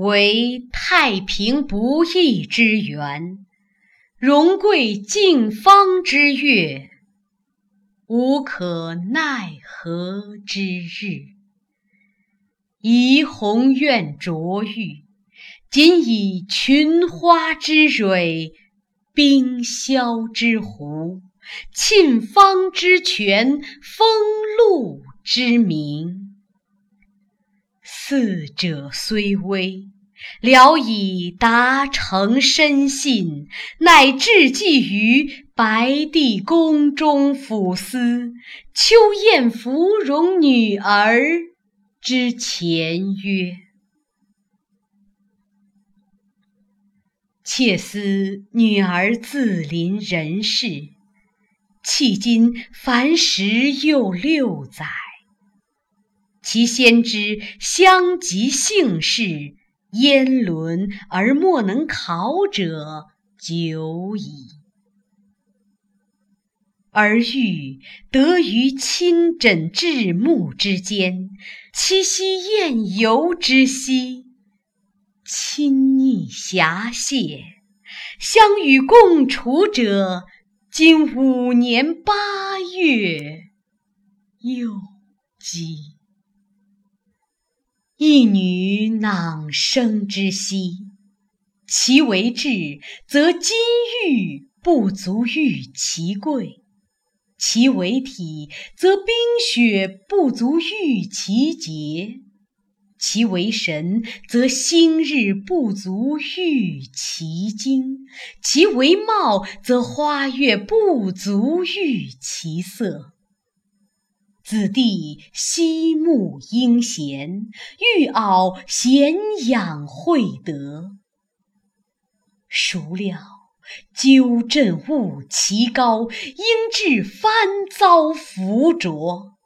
为太平不易之源，荣贵敬方之月，无可奈何之日。怡红院卓玉，仅以群花之蕊，冰消之湖，沁芳之泉，风露之名。四者虽微，聊以达成深信，乃至寄于白帝宫中抚司秋燕芙蓉女儿。之前曰：“妾思女儿自临人世，迄今凡十又六载，其先知相及姓氏，焉伦而莫能考者久矣。”而欲得于亲枕至目之间，七夕宴游之夕，亲昵遐谢，相与共处者，今五年八月又几？一女囊生之息，其为质，则金玉不足喻其贵。其为体，则冰雪不足喻其洁；其为神，则星日不足喻其精；其为貌，则花月不足喻其色。子弟惜慕英贤，欲傲贤养惠德，孰料？纠正物其高，应至翻遭浮浊。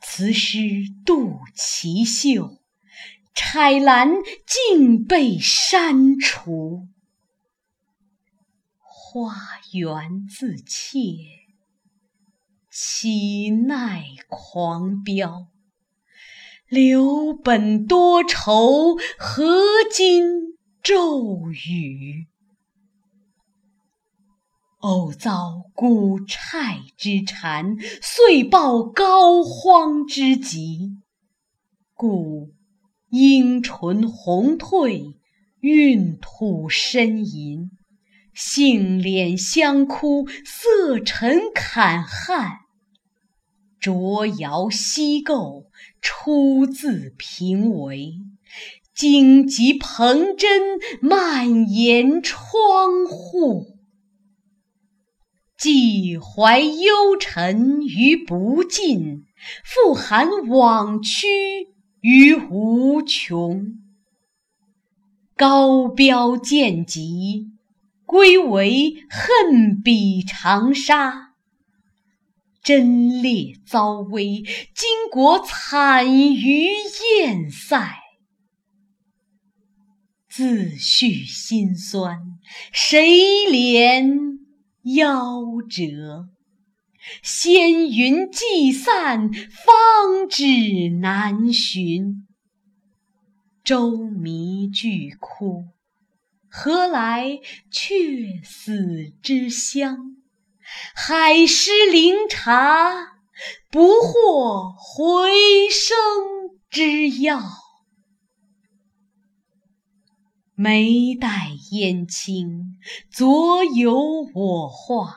辞诗度其秀，钗兰竟被删除。花园自怯，岂奈狂飙？留本多愁，何今骤雨？偶遭古虿之缠，遂报膏肓之疾。故樱唇红褪，韵吐呻吟，杏脸香枯，色沉坎汉。浊摇西构，出自平为。荆棘蓬针，蔓延窗户。寄怀幽沉于不尽，复含往屈于无穷。高标见疾，归为恨比长沙；贞烈遭危，巾帼惨于燕塞。自叙心酸，谁怜？夭折，仙云既散，方知难寻。舟迷俱哭，何来却死之乡？海湿灵茶，不获回生之药。眉黛烟青，昨有我画；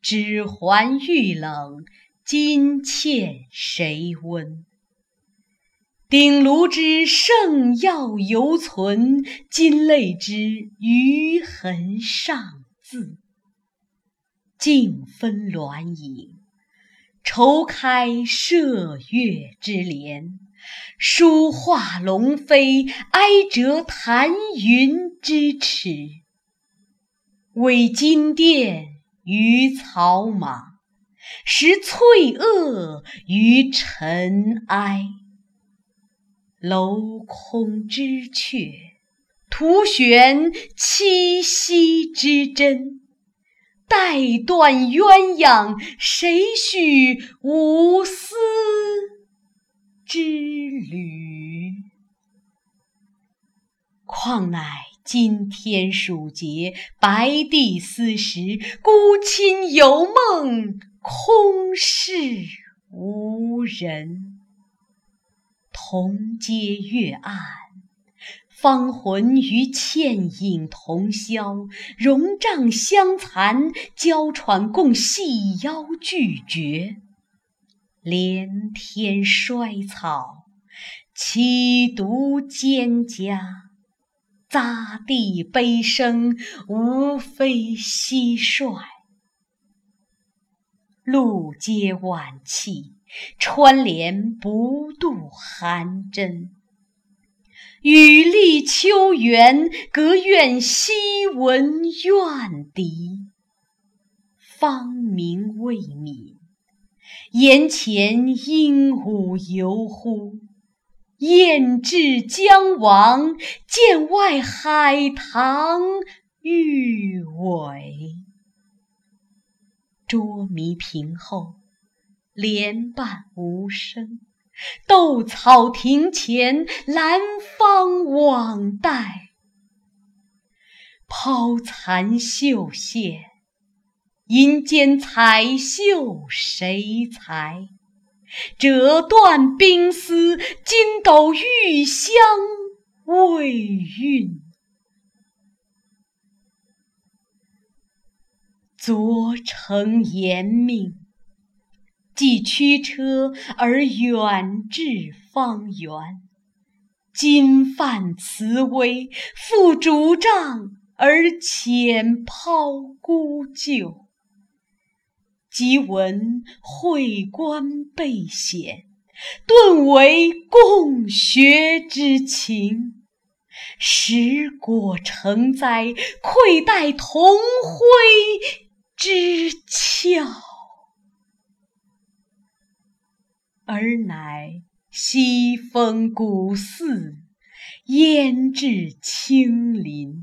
指环玉冷，今欠谁温？鼎炉之圣药犹存，金泪之余痕尚自。尽分鸾影，愁开射月之帘。书画龙飞，哀折弹云之尺；为金殿于草莽，识翠萼于尘埃。镂空之阙，徒悬七夕之针；待断鸳鸯，谁许无私？之旅。况乃今天暑节，白帝司时，孤亲有梦，空室无人。同阶月暗，芳魂与倩影同销，戎帐相残，娇喘共细腰俱绝。连天衰草，岂独蒹葭？匝地悲声，无非蟋蟀。露接晚气，穿帘不度寒针。雨立秋园，隔院西闻怨笛。芳名未泯。檐前鹦鹉游乎？雁至将亡，剑外海棠欲萎。捉迷屏后，莲瓣无声；斗草庭前，兰芳枉待。抛残绣线。银间彩绣谁裁？折断冰丝，金斗玉香未熨。昨承严命，既驱车而远至方圆；今犯慈威，复拄杖而遣抛孤旧。即闻会官被显，顿为共学之情。实果成灾，愧待同辉之俏。而乃西风古寺，焉至青林？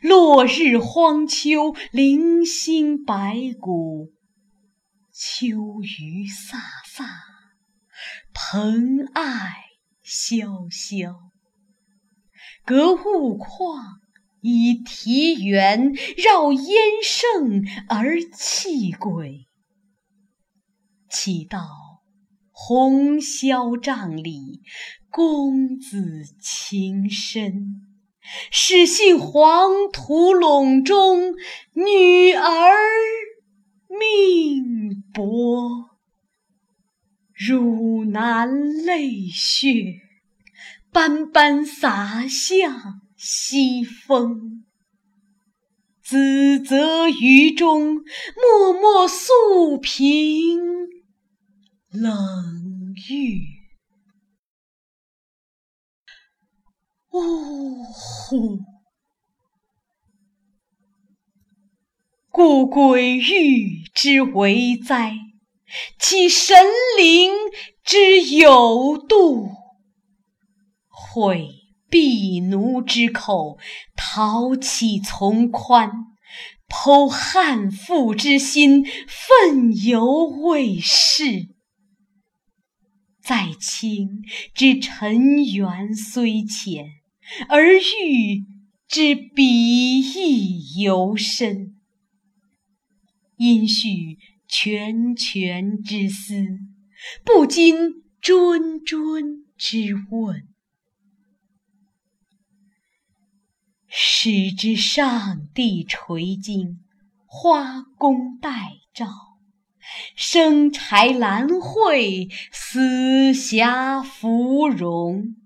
落日荒丘，零星白骨。秋雨飒飒，蓬艾萧萧。隔雾旷以题园，绕烟胜而气鬼。岂道红绡帐里，公子情深？始信黄土陇中，女儿命薄。汝南泪血，斑斑洒向西风。子则于中，默默诉平冷遇。呜呼！故鬼域之为哉？其神灵之有度？会婢奴之口，淘气从宽；剖悍妇之心，愤犹未逝。在清之尘缘虽浅。而欲之彼意犹深，因续拳拳之思，不禁谆谆之问。始知上帝垂经，花宫待诏，生柴兰蕙，死霞芙蓉。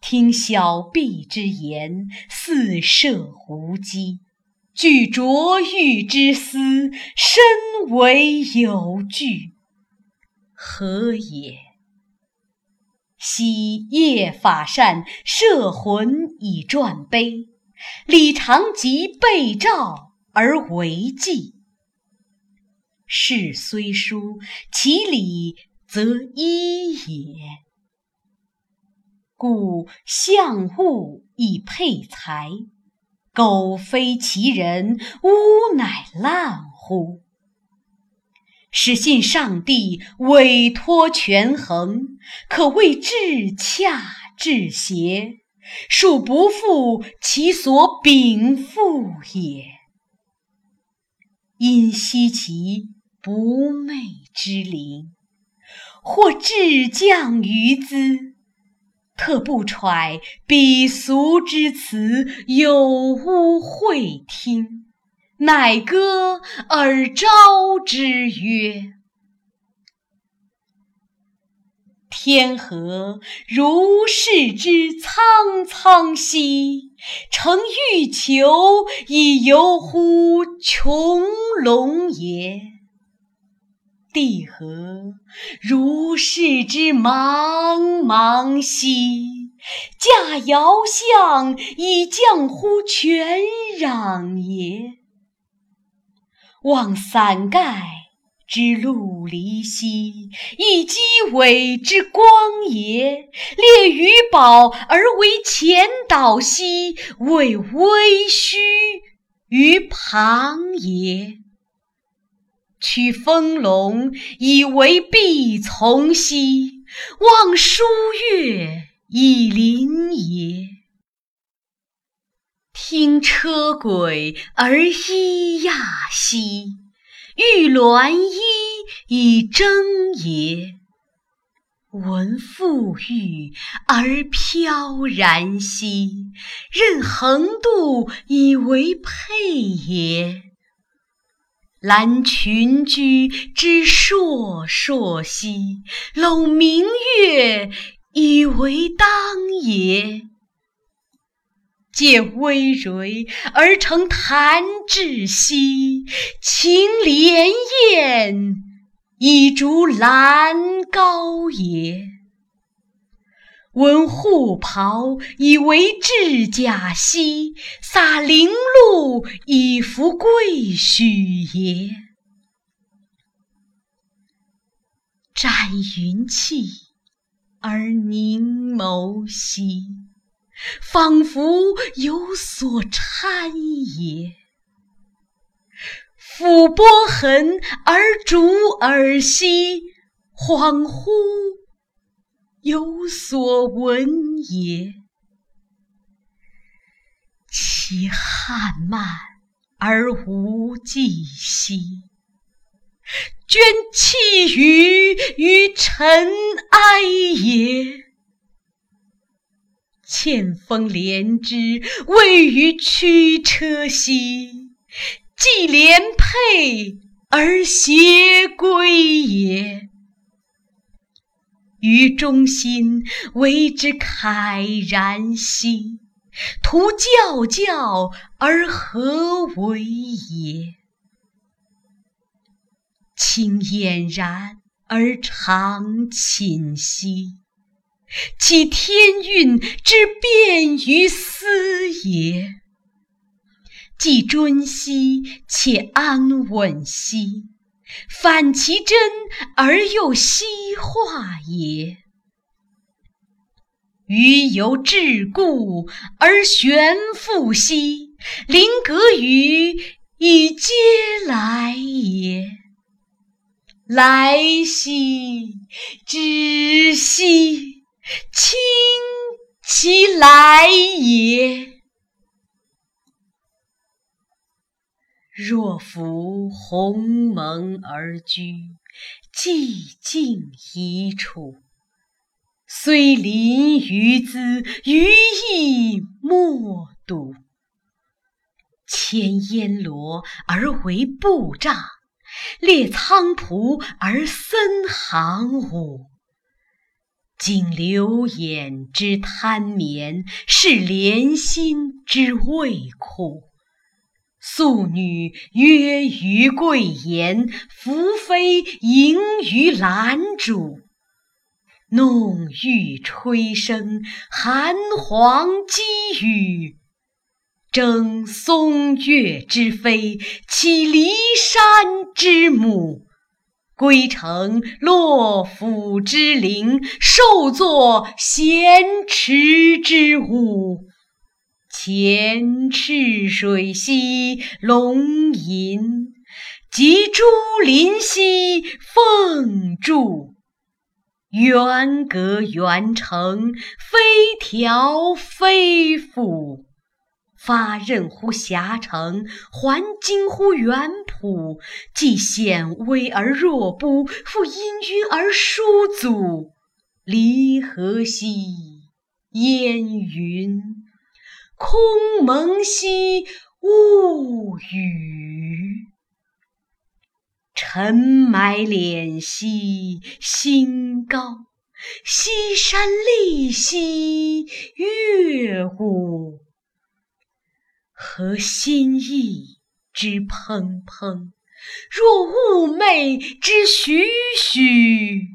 听小婢之言，似射胡姬；具琢玉之思，深为有据。何也？昔夜法善摄魂以传碑，李长吉被诏而为记。事虽殊，其理则一也。故象物以配才，苟非其人，吾乃烂乎？始信上帝委托权衡，可谓至洽至邪，庶不复其所禀赋也。因惜其不昧之灵，或至降于兹，特不揣鄙俗之词，有污会听，乃歌而招之曰。天河如是之苍苍兮，成欲求以游乎穹隆也；地河如是之茫茫兮，驾遥相以降乎泉壤也。望伞盖。之陆离兮，以积尾之光也；列鱼宝而为前导兮，谓微虚于旁也。取风龙以为必从兮，望舒月以临也。听车轨而咿呀兮。玉鸾衣以征也，闻馥郁而飘然兮，任横渡以为佩也。揽群居之硕硕兮，搂明月以为当也。借微蕤而成弹指兮，擎莲焰以逐兰高也。闻护袍以为质甲兮，洒绫露以服贵许也。展云气而凝眸兮。仿佛有所参也，抚波痕而逐耳兮，恍惚有所闻也。其汉漫而无际兮，捐弃于于尘埃也。欠风连枝谓于驱车兮，系连佩而携归也。于中心为之慨然兮，徒教教而何为也？清俨然而常寝兮。其天运之变于斯也。既尊兮，且安稳兮，反其真而又奚化也。余有桎梏而悬复兮，临格于以嗟来也。来兮，知兮。亲其来也。若夫鸿蒙而居，寂静一处，虽临于兹，余亦莫睹。牵烟罗而为布帐，列菖蒲而森行伍。经流眼之贪眠，是怜心之未苦。素女曰于贵言，宓妃盈于兰渚。弄玉吹笙，含黄击羽，争松岳之飞，起骊山之木。归程洛府之陵，受作咸池之舞。前赤水兮龙吟，及朱林兮凤柱。远隔远程，飞条飞复。发任乎狭城，还经乎远浦。既显微而若不，复因云而疏阻。离合兮烟云，空蒙兮雾雨。尘埋敛兮心高，西山立兮月舞。何心意之怦怦，若寤寐之徐徐。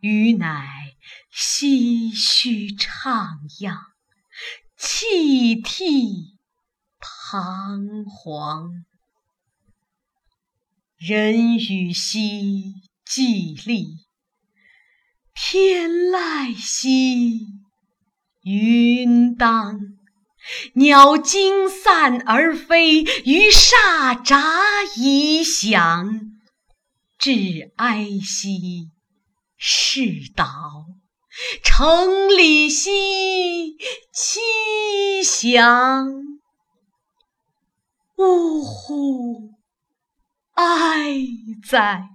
余乃唏嘘徜徉，泣涕彷徨。人语兮寂厉，天籁兮云当。鸟惊散而飞，鱼嗄杂以响。致哀兮是岛，城里兮凄响。呜呼哀哉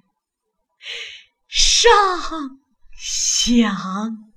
上响。